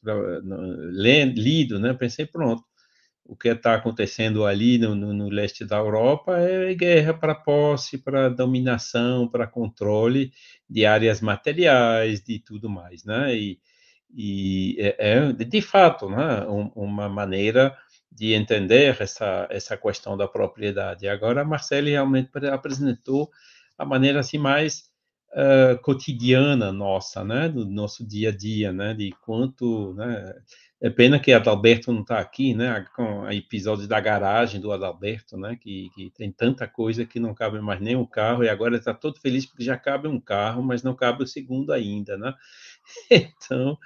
lido, né? Pensei pronto, o que está acontecendo ali no, no, no, leste da Europa é guerra para posse, para dominação, para controle de áreas materiais, de tudo mais, né? E, e é, é de fato né, uma maneira de entender essa, essa questão da propriedade. Agora, a Marcele realmente apresentou a maneira assim mais uh, cotidiana nossa, né, do nosso dia a dia, né, de quanto, né, é pena que Adalberto não está aqui, né, com o episódio da garagem do Adalberto, né, que, que tem tanta coisa que não cabe mais nem um carro, e agora está todo feliz porque já cabe um carro, mas não cabe o segundo ainda, né, então,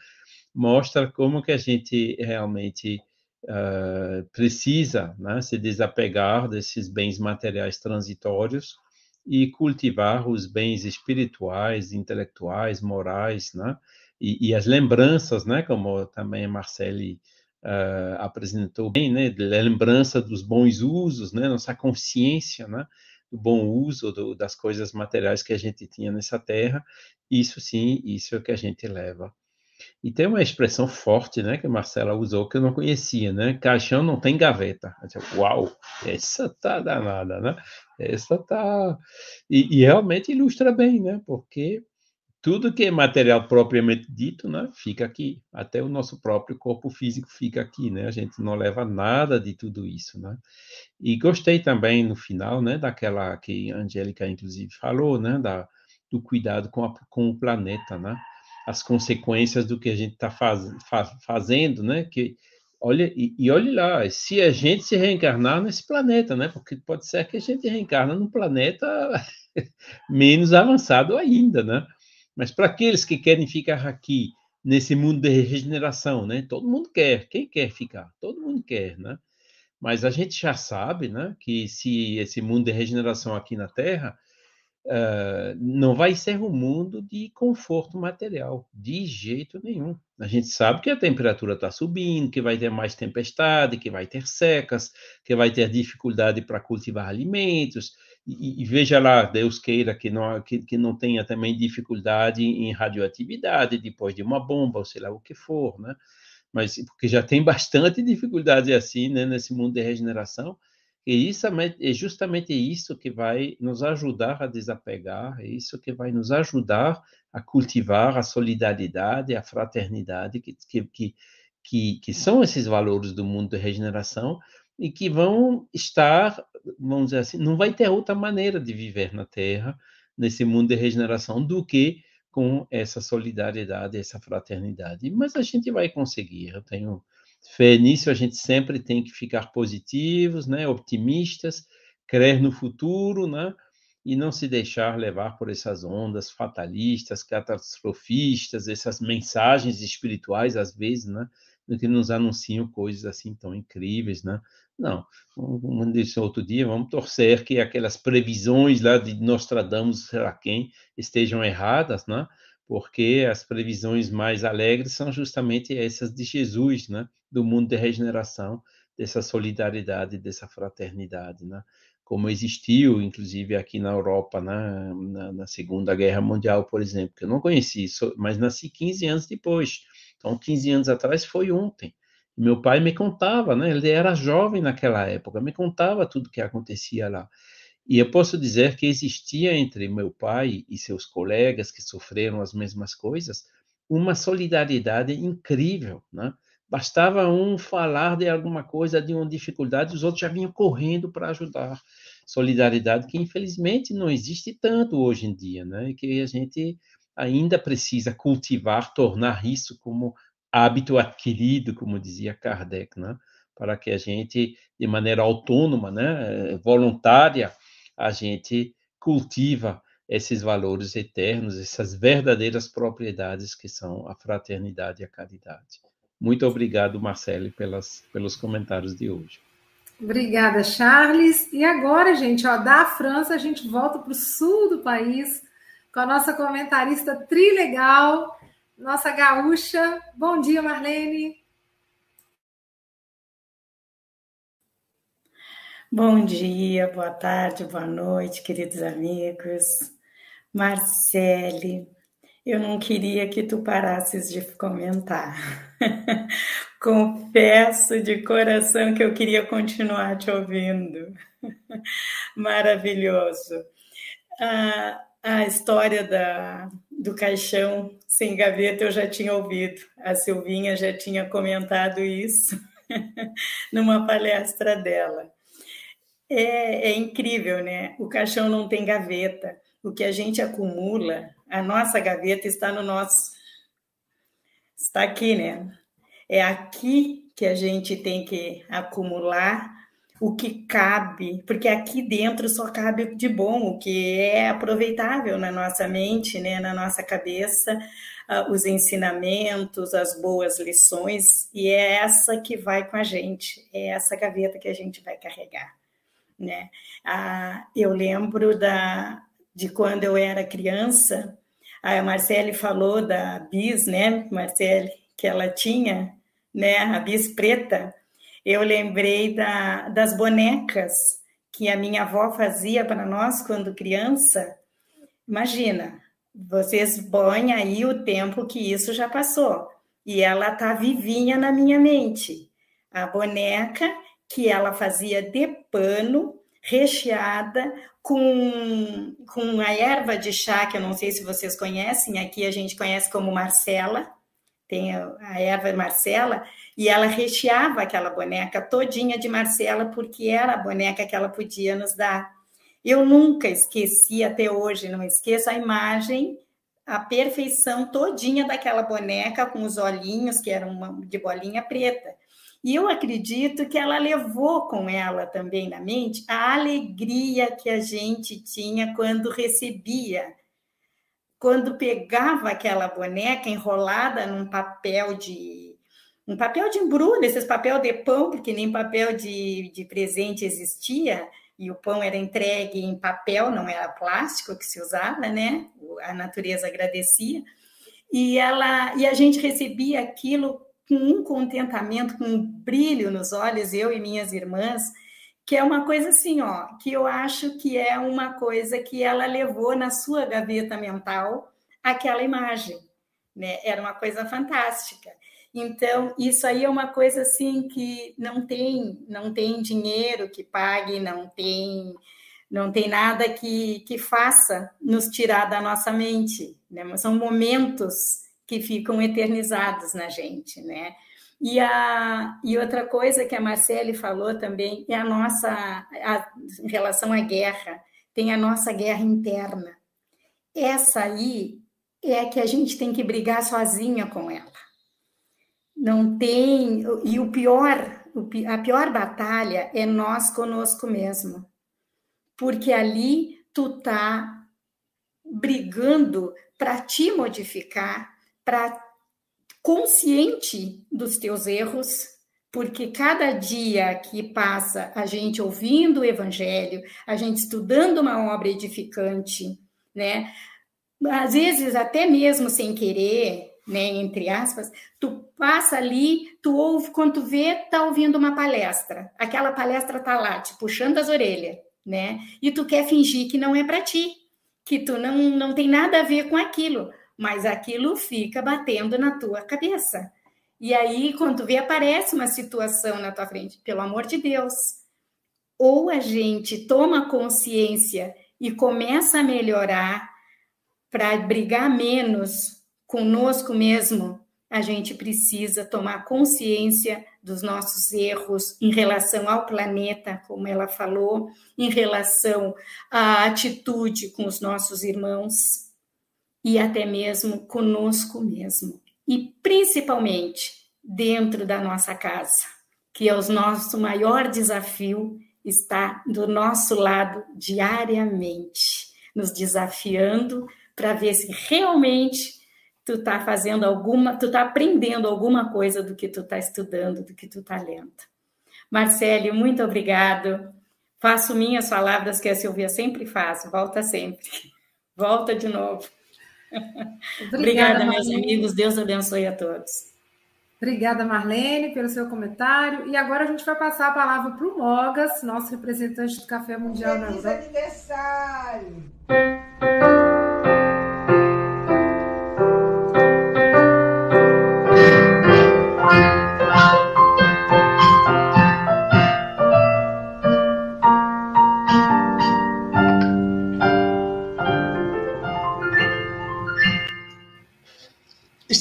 mostra como que a gente realmente uh, precisa né, se desapegar desses bens materiais transitórios e cultivar os bens espirituais, intelectuais, morais, né? E, e as lembranças, né? Como também Marcele uh, apresentou bem, né? Lembrança dos bons usos, né? Nossa consciência, né? Do bom uso do, das coisas materiais que a gente tinha nessa terra. Isso sim, isso é o que a gente leva e tem uma expressão forte, né, que a Marcela usou, que eu não conhecia, né? Caixão não tem gaveta. Disse, Uau, essa tá danada, né? Essa tá... E, e, realmente ilustra bem, né? Porque tudo que é material propriamente dito, né, fica aqui. Até o nosso próprio corpo físico fica aqui, né? A gente não leva nada de tudo isso, né? E gostei também, no final, né, daquela que a Angélica, inclusive, falou, né, da, do cuidado com, a, com o planeta, né? as consequências do que a gente está faz, faz, fazendo, né? Que olha e, e olhe lá, se a gente se reencarnar nesse planeta, né? Porque pode ser que a gente reencarna num planeta menos avançado ainda, né? Mas para aqueles que querem ficar aqui nesse mundo de regeneração, né? Todo mundo quer, quem quer ficar? Todo mundo quer, né? Mas a gente já sabe, né? Que se esse mundo de regeneração aqui na Terra Uh, não vai ser um mundo de conforto material, de jeito nenhum. A gente sabe que a temperatura está subindo, que vai ter mais tempestade, que vai ter secas, que vai ter dificuldade para cultivar alimentos. E, e, veja lá, Deus queira que não, que, que não tenha também dificuldade em radioatividade depois de uma bomba, ou sei lá o que for, né? Mas porque já tem bastante dificuldade assim, né, nesse mundo de regeneração e isso é justamente isso que vai nos ajudar a desapegar, é isso que vai nos ajudar a cultivar a solidariedade, a fraternidade, que, que, que, que são esses valores do mundo de regeneração e que vão estar, vamos dizer assim, não vai ter outra maneira de viver na Terra, nesse mundo de regeneração, do que com essa solidariedade, essa fraternidade. Mas a gente vai conseguir, eu tenho Fé nisso, a gente sempre tem que ficar positivos, né, optimistas, crer no futuro, né, e não se deixar levar por essas ondas fatalistas, catastrofistas, essas mensagens espirituais, às vezes, né, que nos anunciam coisas assim tão incríveis, né? Não, como disse outro dia, vamos torcer que aquelas previsões lá de Nostradamus, sei lá quem, estejam erradas, né? Porque as previsões mais alegres são justamente essas de Jesus, né? do mundo de regeneração, dessa solidariedade, dessa fraternidade, né? como existiu, inclusive, aqui na Europa, né? na, na, Segunda Guerra Mundial, por exemplo, que eu não conheci, mas nasci 15 anos depois. Então, 15 anos atrás foi ontem. Meu pai me contava, né? ele era jovem naquela época, me contava tudo que acontecia lá. E eu posso dizer que existia entre meu pai e seus colegas que sofreram as mesmas coisas uma solidariedade incrível, né? Bastava um falar de alguma coisa, de uma dificuldade, os outros já vinham correndo para ajudar. Solidariedade que infelizmente não existe tanto hoje em dia, né? E que a gente ainda precisa cultivar, tornar isso como hábito adquirido, como dizia Kardec, né? Para que a gente, de maneira autônoma, né, voluntária, a gente cultiva esses valores eternos, essas verdadeiras propriedades que são a fraternidade e a caridade. Muito obrigado, Marcele, pelas, pelos comentários de hoje. Obrigada, Charles. E agora, gente, ó, da França, a gente volta para o sul do país com a nossa comentarista trilegal, nossa gaúcha. Bom dia, Marlene. Bom dia, boa tarde, boa noite, queridos amigos. Marcele, eu não queria que tu parasses de comentar. Confesso de coração que eu queria continuar te ouvindo. Maravilhoso. A, a história da, do caixão sem gaveta eu já tinha ouvido. A Silvinha já tinha comentado isso numa palestra dela. É, é incrível, né? O caixão não tem gaveta. O que a gente acumula, a nossa gaveta está no nosso. Está aqui, né? É aqui que a gente tem que acumular o que cabe, porque aqui dentro só cabe de bom, o que é aproveitável na nossa mente, né, na nossa cabeça, uh, os ensinamentos, as boas lições, e é essa que vai com a gente, é essa gaveta que a gente vai carregar né? Ah, eu lembro da, de quando eu era criança, a Marcele falou da bis, né, Marcele, que ela tinha, né, a bis preta. Eu lembrei da, das bonecas que a minha avó fazia para nós quando criança. Imagina, vocês põem aí o tempo que isso já passou. E ela tá vivinha na minha mente. A boneca que ela fazia de pano, recheada com, com a erva de chá, que eu não sei se vocês conhecem, aqui a gente conhece como Marcela, tem a, a erva Marcela, e ela recheava aquela boneca todinha de Marcela, porque era a boneca que ela podia nos dar. Eu nunca esqueci, até hoje, não esqueço a imagem, a perfeição todinha daquela boneca, com os olhinhos, que eram uma, de bolinha preta. E eu acredito que ela levou com ela também na mente a alegria que a gente tinha quando recebia, quando pegava aquela boneca enrolada num papel de um papel de embrulho, esses papel de pão, porque nem papel de, de presente existia, e o pão era entregue em papel, não era plástico que se usava, né? A natureza agradecia. E ela e a gente recebia aquilo com um contentamento, com um brilho nos olhos, eu e minhas irmãs, que é uma coisa assim, ó, que eu acho que é uma coisa que ela levou na sua gaveta mental aquela imagem, né? Era uma coisa fantástica. Então, isso aí é uma coisa assim que não tem, não tem dinheiro que pague, não tem não tem nada que, que faça nos tirar da nossa mente, né? São momentos que ficam eternizados na gente, né? E, a, e outra coisa que a Marcele falou também é a nossa, a, em relação à guerra, tem a nossa guerra interna. Essa aí é que a gente tem que brigar sozinha com ela. Não tem. E o pior, a pior batalha é nós conosco mesmo. Porque ali tu tá brigando para te modificar, para consciente dos teus erros, porque cada dia que passa a gente ouvindo o evangelho, a gente estudando uma obra edificante, né? Às vezes até mesmo sem querer, né, entre aspas, tu passa ali, tu ouve, quando tu vê, tá ouvindo uma palestra. Aquela palestra tá lá, te puxando as orelhas, né? E tu quer fingir que não é para ti, que tu não, não tem nada a ver com aquilo mas aquilo fica batendo na tua cabeça. E aí, quando tu vê, aparece uma situação na tua frente, pelo amor de Deus. Ou a gente toma consciência e começa a melhorar para brigar menos conosco mesmo, a gente precisa tomar consciência dos nossos erros em relação ao planeta, como ela falou, em relação à atitude com os nossos irmãos e até mesmo conosco mesmo. E principalmente dentro da nossa casa, que é o nosso maior desafio, está do nosso lado diariamente, nos desafiando para ver se realmente tu está fazendo alguma, tu está aprendendo alguma coisa do que tu está estudando, do que tu está lendo. Marcele, muito obrigado. Faço minhas palavras que a Silvia sempre faz, volta sempre. Volta de novo. Obrigada, Obrigada meus amigos. Deus abençoe a todos. Obrigada, Marlene, pelo seu comentário. E agora a gente vai passar a palavra para o Mogas, nosso representante do Café Mundial Feliz na Europa. aniversário!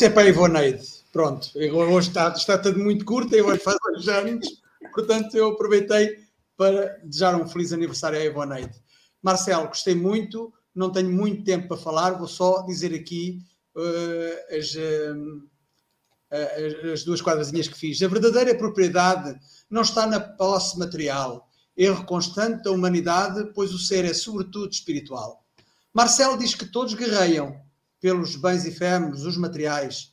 É para a Ivoneide. Pronto, hoje está, está tudo muito curto, e hoje faz dois anos, portanto eu aproveitei para desejar um feliz aniversário à Ivoneide. Marcelo, gostei muito, não tenho muito tempo para falar, vou só dizer aqui uh, as, as duas quadrazinhas que fiz. A verdadeira propriedade não está na posse material, erro constante da humanidade, pois o ser é sobretudo espiritual. Marcelo diz que todos guerreiam pelos bens efêmeros, os materiais,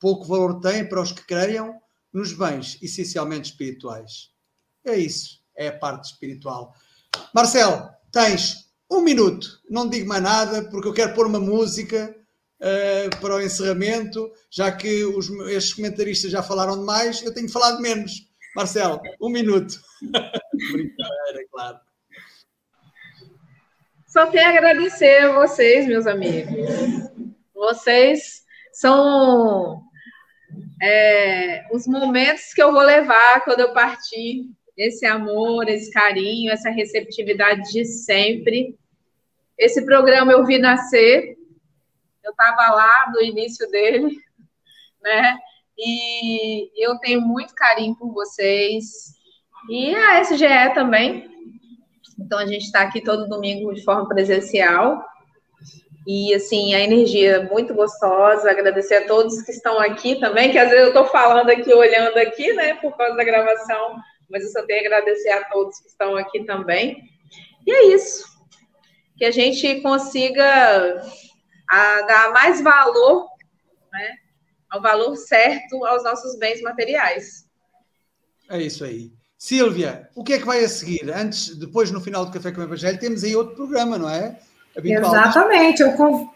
pouco valor tem para os que creiam nos bens essencialmente espirituais. É isso, é a parte espiritual. Marcelo, tens um minuto, não digo mais nada, porque eu quero pôr uma música uh, para o encerramento, já que os, estes comentaristas já falaram demais, eu tenho falado menos. Marcelo, um minuto. Brincadeira, claro. Só tenho a agradecer a vocês, meus amigos. Vocês são é, os momentos que eu vou levar quando eu partir, esse amor, esse carinho, essa receptividade de sempre. Esse programa eu vi nascer, eu estava lá no início dele, né? E eu tenho muito carinho por vocês. E a SGE também. Então a gente está aqui todo domingo de forma presencial. E, assim, a energia é muito gostosa. Agradecer a todos que estão aqui também, que às vezes eu estou falando aqui, olhando aqui, né, por causa da gravação, mas eu só tenho a agradecer a todos que estão aqui também. E é isso. Que a gente consiga a, dar mais valor, né, ao valor certo aos nossos bens materiais. É isso aí. Silvia, o que é que vai a seguir? Antes, depois, no final do Café com o Evangelho, temos aí outro programa, não é? Exatamente. É um,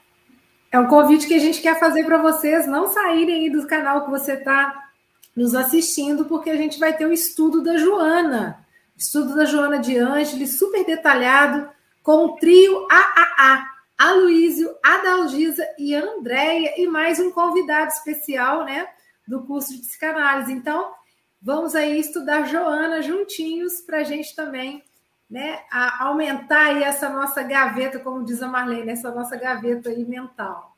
é um convite que a gente quer fazer para vocês não saírem aí do canal que você está nos assistindo, porque a gente vai ter o estudo da Joana. Estudo da Joana de Ângeles, super detalhado, com o trio AAA. Aloísio, Adalgisa e Andréia, e mais um convidado especial, né, do curso de psicanálise. Então, vamos aí estudar Joana juntinhos para a gente também né, a aumentar aí essa nossa gaveta, como diz a Marlene, essa nossa gaveta aí mental.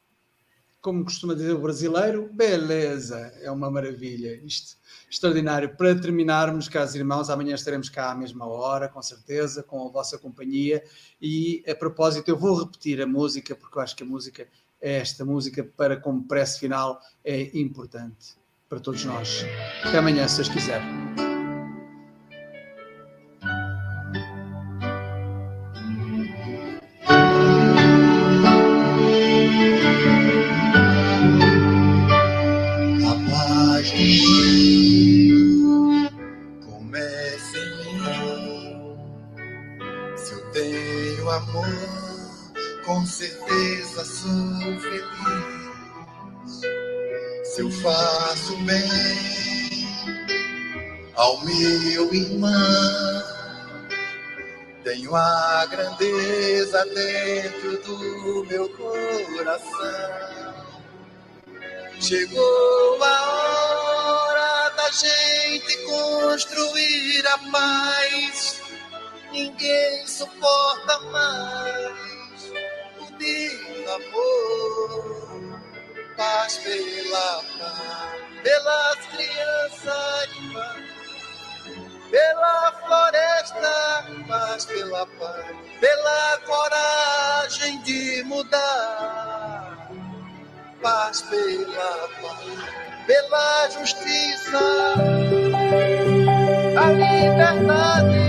Como costuma dizer o brasileiro, beleza, é uma maravilha. Isto extraordinário. Para terminarmos, caros irmãos, amanhã estaremos cá à mesma hora, com certeza, com a vossa companhia. E a propósito, eu vou repetir a música, porque eu acho que a música, esta música, para como prece final, é importante para todos nós. Até amanhã, se vocês quiserem. Ao meu irmão. Tenho a grandeza dentro do meu coração. Chegou a hora da gente construir a paz. Ninguém suporta mais o amor. Paz pela paz, pelas crianças de pela floresta, mas pela paz, pela coragem de mudar, paz pela paz, pela justiça, a liberdade